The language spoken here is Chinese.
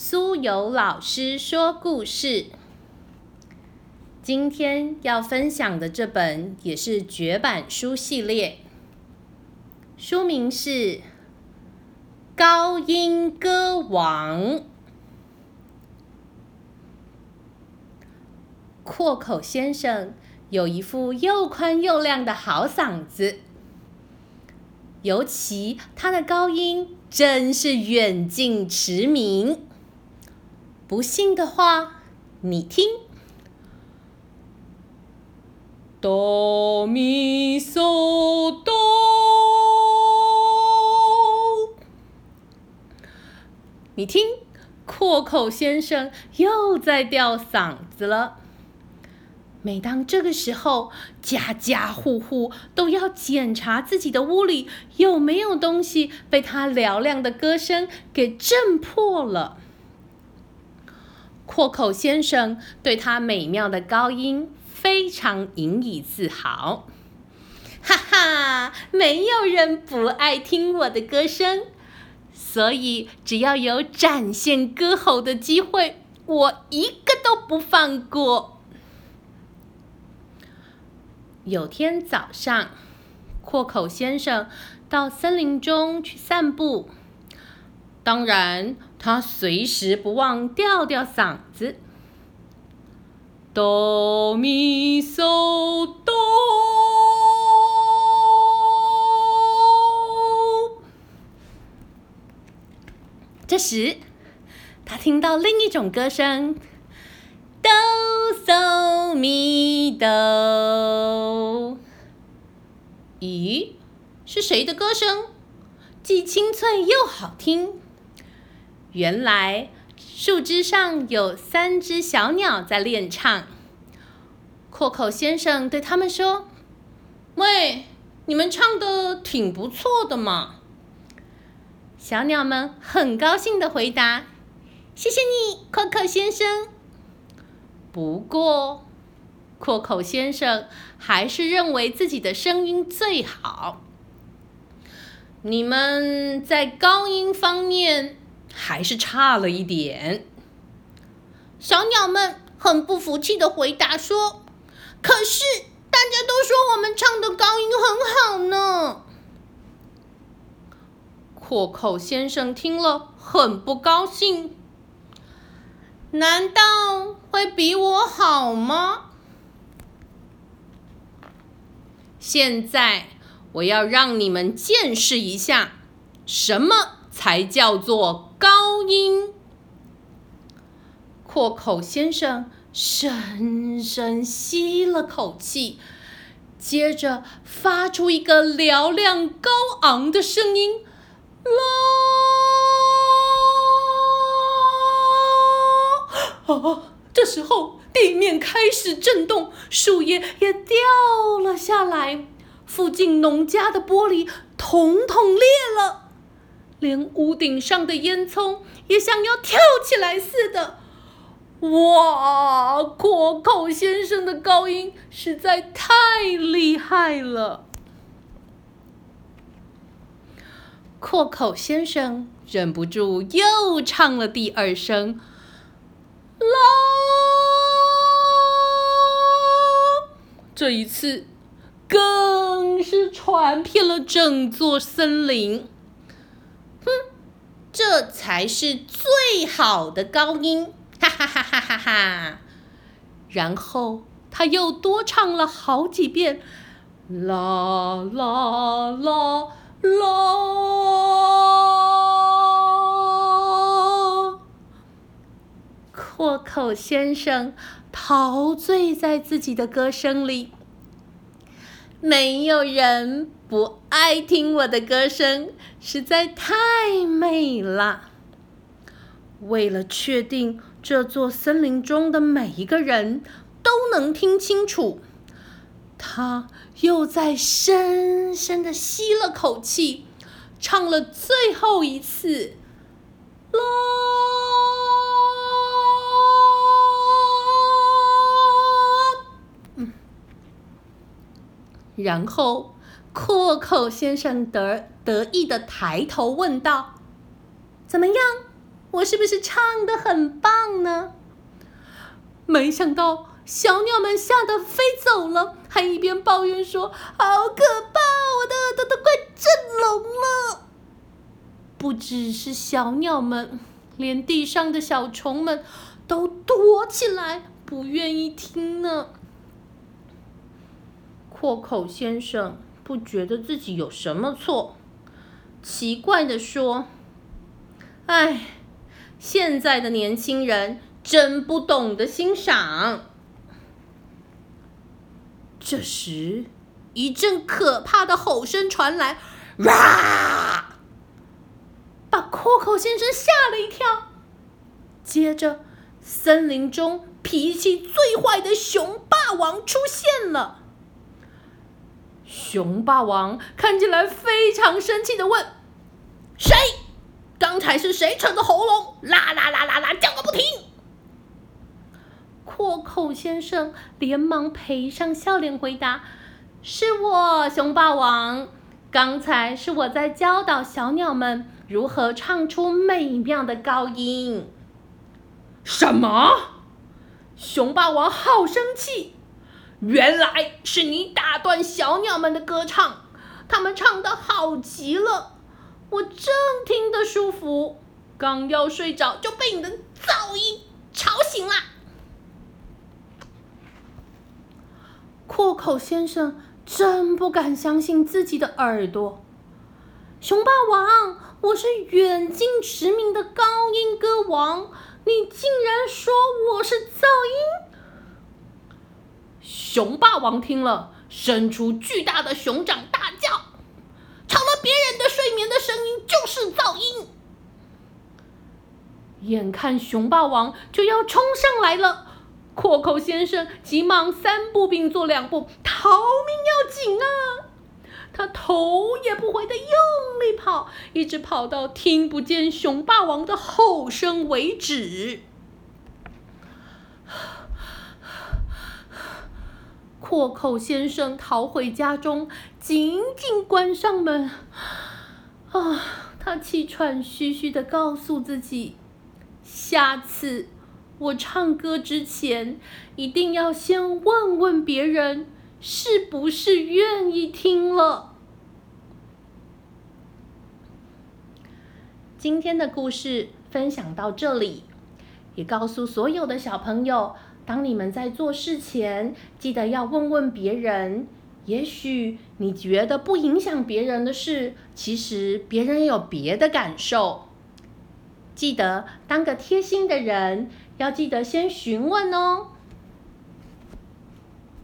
苏有老师说故事。今天要分享的这本也是绝版书系列，书名是《高音歌王》。阔口先生有一副又宽又亮的好嗓子，尤其他的高音真是远近驰名。不信的话，你听：哆咪嗦哆，你听，阔口先生又在吊嗓子了。每当这个时候，家家户户都要检查自己的屋里有没有东西被他嘹亮的歌声给震破了。阔口先生对他美妙的高音非常引以自豪，哈哈，没有人不爱听我的歌声，所以只要有展现歌喉的机会，我一个都不放过。有天早上，阔口先生到森林中去散步。当然，他随时不忘吊吊嗓子，哆咪嗦哆。这时，他听到另一种歌声，哆嗦咪哆。咦，是谁的歌声？既清脆又好听。原来树枝上有三只小鸟在练唱。阔口先生对他们说：“喂，你们唱的挺不错的嘛。”小鸟们很高兴的回答：“谢谢你，阔口先生。”不过。阔口先生还是认为自己的声音最好。你们在高音方面还是差了一点。小鸟们很不服气的回答说：“可是大家都说我们唱的高音很好呢。”阔口先生听了很不高兴。难道会比我好吗？现在我要让你们见识一下，什么才叫做高音。阔口先生深深吸了口气，接着发出一个嘹亮高昂的声音：“啦！”啊，这时候。地面开始震动，树叶也掉了下来，附近农家的玻璃统统裂了，连屋顶上的烟囱也想要跳起来似的。哇！阔口先生的高音实在太厉害了。阔口先生忍不住又唱了第二声，啦。这一次，更是传遍了整座森林。才是最好的高音！哈哈哈哈哈哈！然后他又多唱了好几遍，啦啦啦啦。阔口先生。陶醉在自己的歌声里，没有人不爱听我的歌声，实在太美了。为了确定这座森林中的每一个人都能听清楚，他又在深深的吸了口气，唱了最后一次，啦。然后，阔口先生得得意的抬头问道：“怎么样？我是不是唱的很棒呢？没想到小鸟们吓得飞走了，还一边抱怨说：“好可怕，我的耳朵都快震聋了。”不只是小鸟们，连地上的小虫们都躲起来，不愿意听呢。阔口先生不觉得自己有什么错，奇怪的说：“哎，现在的年轻人真不懂得欣赏。”这时，一阵可怕的吼声传来，“哇！”把阔口先生吓了一跳。接着，森林中脾气最坏的熊霸王出现了。熊霸王看起来非常生气的问：“谁？刚才是谁扯着喉咙？啦啦啦啦啦叫个不停！”阔口先生连忙赔上笑脸回答：“是我，熊霸王。刚才是我在教导小鸟们如何唱出美妙的高音。”什么？熊霸王好生气！原来是你打断小鸟们的歌唱，它们唱的好极了，我正听得舒服，刚要睡着就被你的噪音吵醒了。阔口先生真不敢相信自己的耳朵，熊霸王，我是远近驰名的高音歌王，你竟然说我是噪音？熊霸王听了，伸出巨大的熊掌，大叫：“睡眠的声音就是噪音！”眼看熊霸王就要冲上来了，阔口先生急忙三步并作两步，逃命要紧啊！他头也不回的用力跑，一直跑到听不见熊霸王的吼声为止。阔口先生逃回家中，紧紧关上门。啊，他气喘吁吁的告诉自己：下次我唱歌之前，一定要先问问别人是不是愿意听了。今天的故事分享到这里，也告诉所有的小朋友。当你们在做事前，记得要问问别人。也许你觉得不影响别人的事，其实别人有别的感受。记得当个贴心的人，要记得先询问哦。